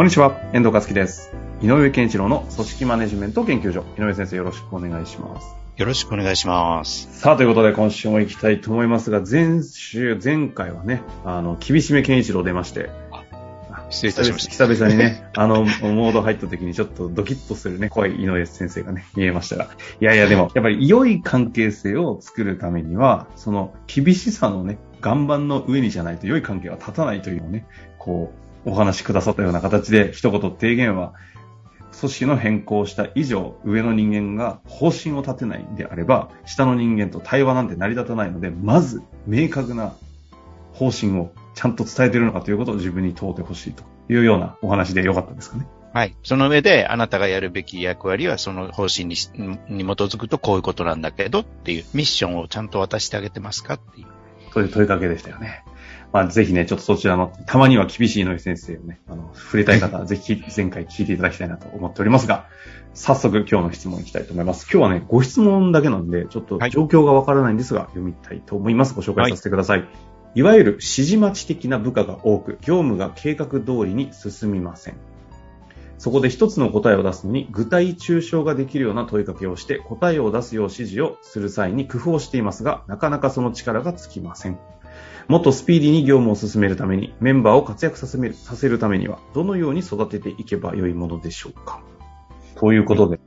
こんにちは、遠藤和樹です。井上健一郎の組織マネジメント研究所。井上先生よろしくお願いします。よろしくお願いします。さあ、ということで今週も行きたいと思いますが、前週、前回はね、あの、厳しめ健一郎出まして、失礼いたしました。久々にね、あの、モード入った時にちょっとドキッとするね、怖い井上先生がね、見えましたが。いやいや、でも、やっぱり良い関係性を作るためには、その厳しさのね、岩盤の上にじゃないと良い関係は立たないというのをね、こう、お話しくださったような形で、一言提言は、組織の変更をした以上、上の人間が方針を立てないんであれば、下の人間と対話なんて成り立たないので、まず、明確な方針をちゃんと伝えているのかということを自分に問うてほしいというようなお話でよかったですかね。はい。その上で、あなたがやるべき役割は、その方針にしに基づくとこういうことなんだけどっていうミッションをちゃんと渡してあげてますかっていう。という問いかけでしたよね。まあ、ぜひね、ちょっとそちらの、たまには厳しい井上先生をね、あの、触れたい方は、ぜひ前回聞いていただきたいなと思っておりますが、早速今日の質問いきたいと思います。今日はね、ご質問だけなんで、ちょっとはい状況がわからないんですが、読みたいと思います。ご紹介させてください。い、わゆる指示待ち的な部下が多く、業務が計画通りに進みません。そこで一つの答えを出すのに、具体抽象ができるような問いかけをして、答えを出すよう指示をする際に工夫をしていますが、なかなかその力がつきません。もっとスピーディーに業務を進めるために、メンバーを活躍させめさせるためには、どのように育てていけばよいものでしょうか？ということで、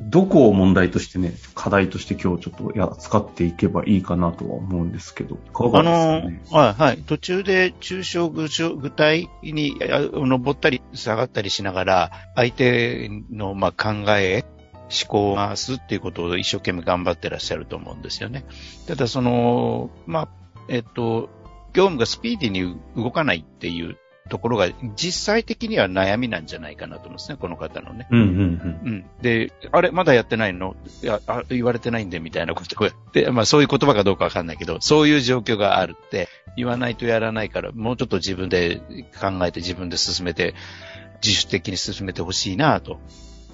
どこを問題としてね、課題として今日ちょっとや使っていけばいいかなとは思うんですけど、いかがですかの。はい、はい。途中で抽象具体に登ったり下がったりしながら、相手のまあ考え、思考を回すっていうことを一生懸命頑張ってらっしゃると思うんですよね。ただその、まあ、えっと、業務がスピーディーに動かないっていうところが実際的には悩みなんじゃないかなと思うんですね、この方のね。うんうんうん。で、あれ、まだやってないの？いやあ、言われてないんで、みたいなことをやって、まあそういう言葉かどうかわかんないけど、そういう状況があるって、言わないとやらないから、もうちょっと自分で考えて自分で進めて、自主的に進めてほしいなと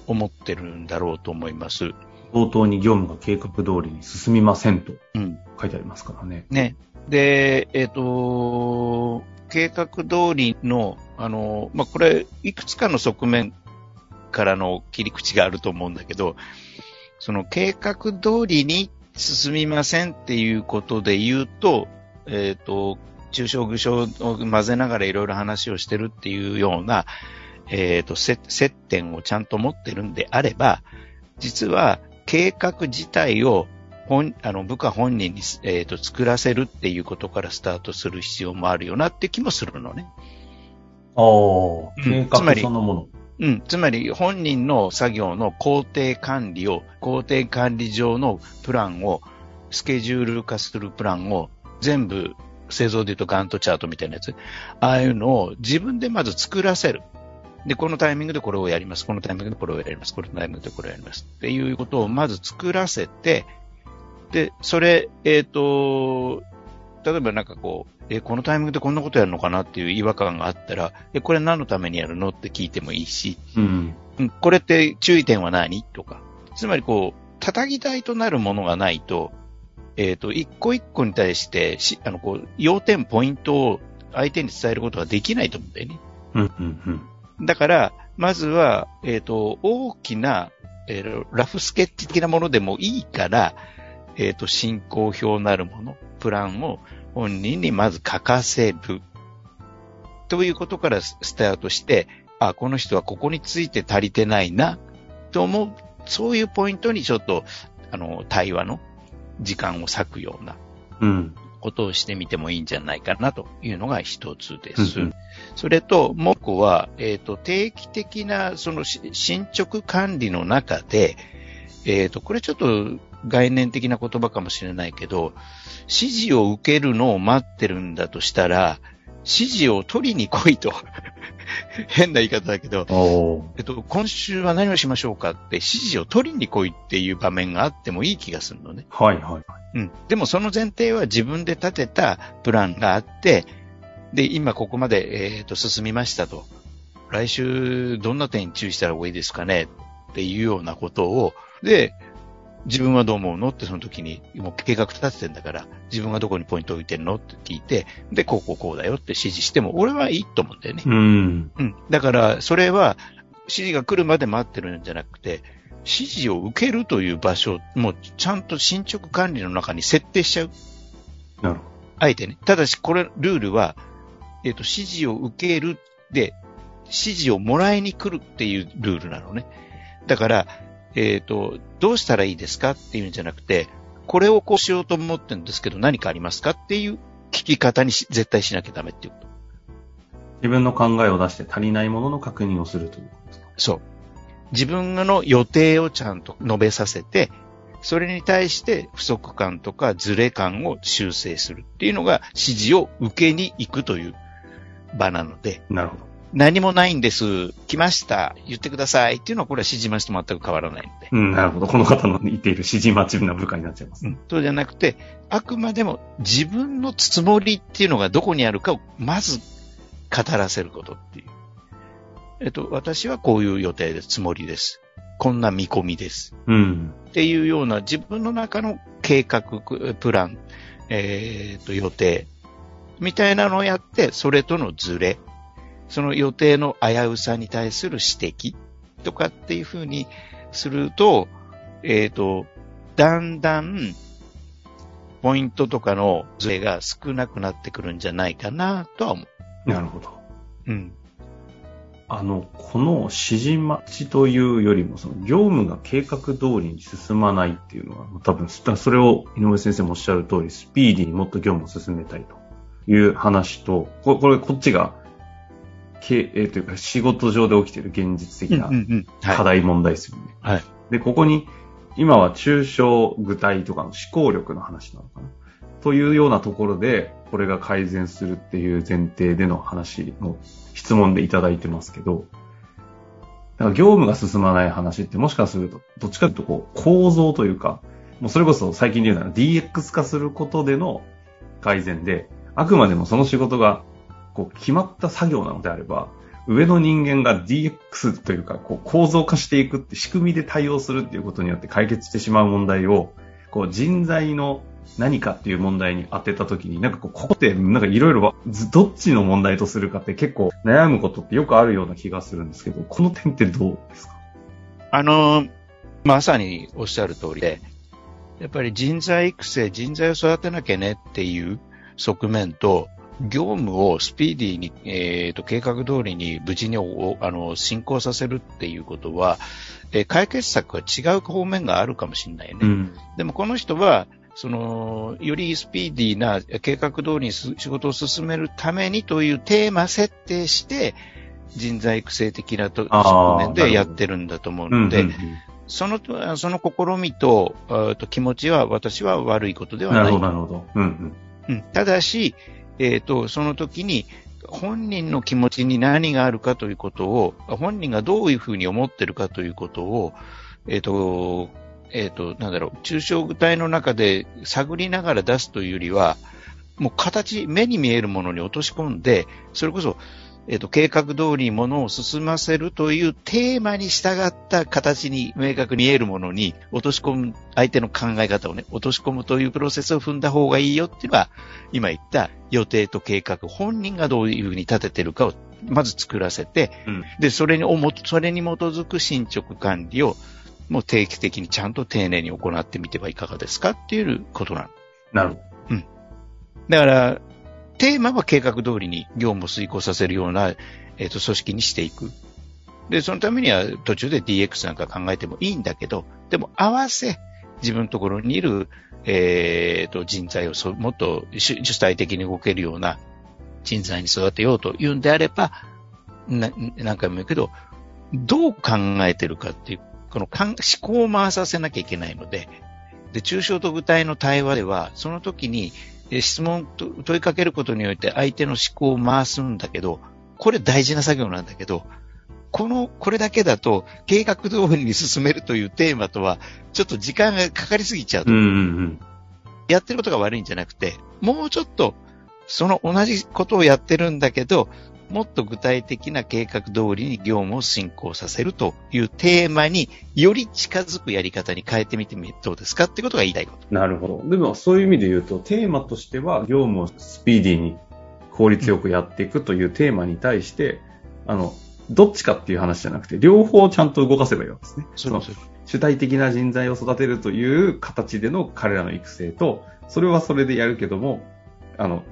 思ってるんだろうと思います。うん。冒頭に業務が計画通りに進みませんとうん。書いてありますからね。ね。で、えっ、と、計画通りの、あの、まあ、これ、いくつかの側面からの切り口があると思うんだけど、その計画通りに進みませんっていうことで言うと、えっ、と、中小具象を混ぜながらいろいろ話をしてるっていうような、えっ、と、接接点をちゃんと持ってるんであれば、実は計画自体を本、あの、部下本人に、えっ、と、作らせるっていうことからスタートする必要もあるよなって気もするのね。ああ、うん計画つまりそのもの。うん。つまり、本人の作業の工程管理を、工程管理上のプランを、スケジュール化するプランを、全部、製造で言うとガントチャートみたいなやつ。ああいうのを自分でまず作らせる。で、このタイミングでこれをやります。このタイミングでこれをやります。このタイミングでこれをやります。っていうことをまず作らせて、で、それ、えっ、と、例えばなんかこう、え、このタイミングでこんなことやるのかなっていう違和感があったら、え、これ何のためにやるのって聞いてもいいし、うん。うんこれって注意点は何とか。つまりこう、叩き台となるものがないと、えっ、と、一個一個に対してし、あの、こう、要点、ポイントを相手に伝えることができないと思うんだよね。うんうんうん。だから、まずは、えっ、と、大きな、えーラフスケッチ的なものでもいいから、えっ、と、進行表なるもの、プランを本人にまず書かせる。ということからススタートして、あ、この人はここについて足りてないな、と思う、そういうポイントにちょっと、あの、対話の時間を割くようなうん。ことをしてみてもいいんじゃないかなというのが一つです。うんうんそれと、もう一個は、えっ、と、定期的な、そのし進捗管理の中で、えっ、と、これちょっと概念的な言葉かもしれないけど、指示を受けるのを待ってるんだとしたら、指示を取りに来いと。変な言い方だけど、えっと、今週は何をしましょうかって指示を取りに来いっていう場面があってもいい気がするのね。はいはい。うん。でもその前提は自分で立てたプランがあって、で、今ここまで、えっと、進みましたと。来週どんな点に注意したらいいですかねっていうようなことを、で、自分はどう思うのってその時に、もう計画立ててんだから、自分がどこにポイントを置いてんのって聞いて、で、こうこうこうだよって指示しても、俺はいいと思うんだよね。うん。うん。だから、それは、指示が来るまで待ってるんじゃなくて、指示を受けるという場所、もうちゃんと進捗管理の中に設定しちゃう。なるほあえてね。ただし、これ、ルールは、えっ、と、指示を受けるで、指示をもらいに来るっていうルールなのね。だから、えっ、と、どうしたらいいですかっていうんじゃなくて、これをこうしようと思ってるんですけど何かありますかっていう聞き方にし絶対しなきゃダメっていうこと。ど。自分の考えを出して足りないものの確認をするということですか？そう。自分の予定をちゃんと述べさせて、それに対して不足感とかズレ感を修正するっていうのが指示を受けに行くという場なので、なるほど。何もないんです。来ました。言ってください。っていうのはこれは指示待ちと全く変わらないので。うん、なるほど。この方の言っている指示待ちな部下になっちゃいます。うん。そうじゃなくて、あくまでも自分のつもりっていうのがどこにあるかをまず語らせることっていう。えっと、私はこういう予定です。つもりです。こんな見込みです。うん。っていうような自分の中の計画、プラン、えっと、予定、みたいなのをやって、それとのズレ、その予定の危うさに対する指摘とかっていうふうにすると、えっ、と、だんだん、ポイントとかのズレが少なくなってくるんじゃないかなとは思う。なるほど。うん。あの、この指示待ちというよりも、その業務が計画通りに進まないっていうのは、多分、それを井上先生もおっしゃる通り、スピーディーにもっと業務を進めたいという話と、これ、これこっちが、けえーというか仕事上で起きている現実的な。課題問題ですよね。はい。で、ここに、今は抽象具体とかの思考力の話なのかな。というようなところで、これが改善するっていう前提での話の質問でいただいてますけど、だから業務が進まない話ってもしかすると、どっちかというとこう構造というか、もうそれこそ最近で言うなら DX 化することでの改善で、あくまでもその仕事がこう決まった作業なのであれば、上の人間が DX というか、こう構造化していくって仕組みで対応するっていうことによって解決してしまう問題を、こう人材の何かっていう問題に当てたときに、なんかこう、ここってなんかいろいろどっちの問題とするかって結構悩むことってよくあるような気がするんですけど、この点ってどうですか？あのまさにおっしゃる通りで、やっぱり人材育成、人材を育てなきゃねっていう側面と、業務をスピーディーに、えーと、計画通りに無事におあの進行させるっていうことは、えー解決策は違う方面があるかもしれないね。ん。でもこの人は、その、よりスピーディーな計画通りにす仕事を進めるためにというテーマ設定して、人材育成的な側面でやってるんだと思ううん。ので、うんその、その試みと、と気持ちは私は悪いことではない。なるほど、なるほど。うんうん。うん、ただし、えっ、と、その時に、本人の気持ちに何があるかということを、本人がどういうふうに思ってるかということを、えっ、と、えっ、と、なんだろう、抽象具体の中で探りながら出すというよりは、もう形、目に見えるものに落とし込んで、それこそ、えっ、と、計画通りにものを進ませるというテーマに従った形に明確に見えるものに落とし込む、相手の考え方をね、落とし込むというプロセスを踏んだ方がいいよっていうのが、今言った予定と計画、本人がどういうふうに立ててるかをまず作らせて、うんで、それにおも、それに基づく進捗管理をもう定期的にちゃんと丁寧に行ってみてはいかがですかっていうことなの。なるほど。だから、テーマは計画通りに業務を遂行させるような、えっ、と、組織にしていく。で、そのためには途中で DX なんか考えてもいいんだけど、でも合わせ、自分のところにいる、えっ、と、人材をそもっと主体的に動けるような人材に育てようというんであれば、な何回も言うけど、どう考えてるかっていう、この思考を回させなきゃいけないので、で、抽象と具体の対話では、その時に、質問問いかけることによって相手の思考を回すんだけど、これ大事な作業なんだけど、この、これだけだと、計画通りに進めるというテーマとは、ちょっと時間がかかりすぎちゃうと。うんうんうん。やってることが悪いんじゃなくて、もうちょっと、その同じことをやってるんだけど、もっと具体的な計画通りに業務を進行させるというテーマにより近づくやり方に変えてみてみどうですかってことが言いたいこと。なるほど。でもそういう意味で言うと、テーマとしては業務をスピーディーに効率よくやっていくというテーマに対して、あの、どっちかっていう話じゃなくて、両方ちゃんと動かせばいいわけですね。それそれ主体的な人材を育てるという形での彼らの育成と、それはそれでやるけども、あの、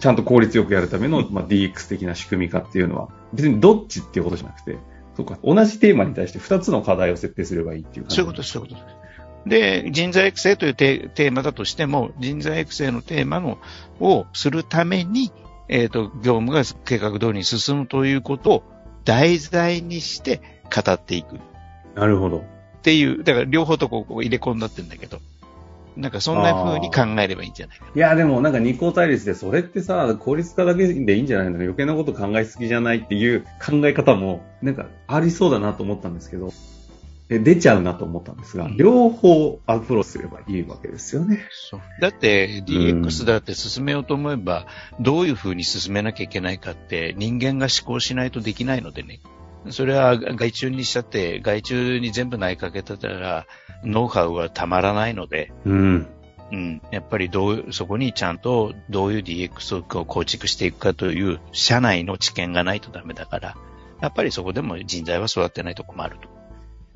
ちゃんと効率よくやるための、まあ、DX 的な仕組み化っていうのは、別にどっちっていうことじゃなくて、そうか、同じテーマに対して2つの課題を設定すればいいっていう感じそういうことです、そういうことです。で、人材育成というテテーマだとしても、人材育成のテーマのをするために、えっ、と、業務が計画通りに進むということを題材にして語っていくっなるほど。ていう、だから両方とこうこう入れ込んだってんだけど、なんかそんな風に考えればいいんじゃないか。いや、でもなんか二項対立で、それってさ、効率化だけでいいんじゃないの？余計なこと考えすぎじゃないっていう考え方も、なんかありそうだなと思ったんですけど、え出ちゃうなと思ったんですが、うん両方アプローチすればいいわけですよね。そうだって、DX だって進めようと思えば、どういう風に進めなきゃいけないかって人間が思考しないとできないのでね。それは外注にしたって、外注に全部投げかけてたら、ノウハウはたまらないので、うん。うん、やっぱりどう、そこにちゃんとどういう DX を構築していくかという社内の知見がないとダメだから、やっぱりそこでも人材は育ってないと困ると。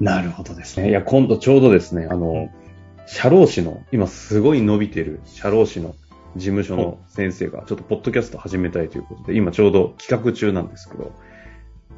なるほどですね。いや、今度ちょうどですね、あの、社労士の、今すごい伸びてる社労士の事務所の先生が、ちょっとポッドキャスト始めたいということで、今ちょうど企画中なんですけど、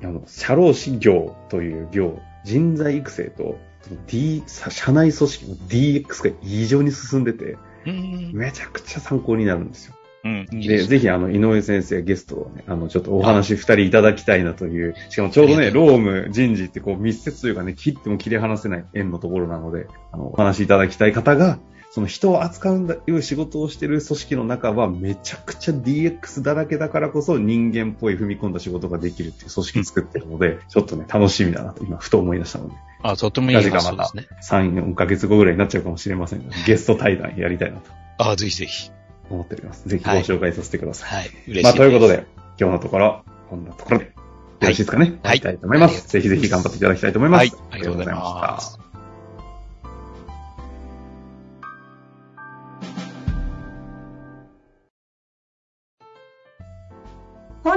いやあの社労士業という業、人材育成と、D、さ社内組織の DX が異常に進んでて、うん、めちゃくちゃ参考になるんですよ。うん、いいで、ですぜひ、あの、井上先生、ゲストをね、あの、ちょっとお話二人いただきたいなという、しかもちょうどね、労務、人事ってこう密接というかね、切っても切り離せない縁のところなので、あの、お話いただきたい方が、その人を扱うんだいう仕事をしている組織の中はめちゃくちゃ DX だらけだからこそ人間っぽい踏み込んだ仕事ができるっていう組織作ってるので、ちょっとね、楽しみだなと今、ふと思い出したので、あ、とてもいいラジが発想またですね。3、4ヶ月後ぐらいになっちゃうかもしれませんが、ゲスト対談やりたいなとあ、ぜひぜひ。思っております。ぜひご紹介させてください。はい。嬉しいです。まあ、ということで、今日のところ、こんなところで、よろしいですかね。はい終わりたいと思います。ぜひぜひ頑張っていただきたいと思います。はい。ありがとうございます。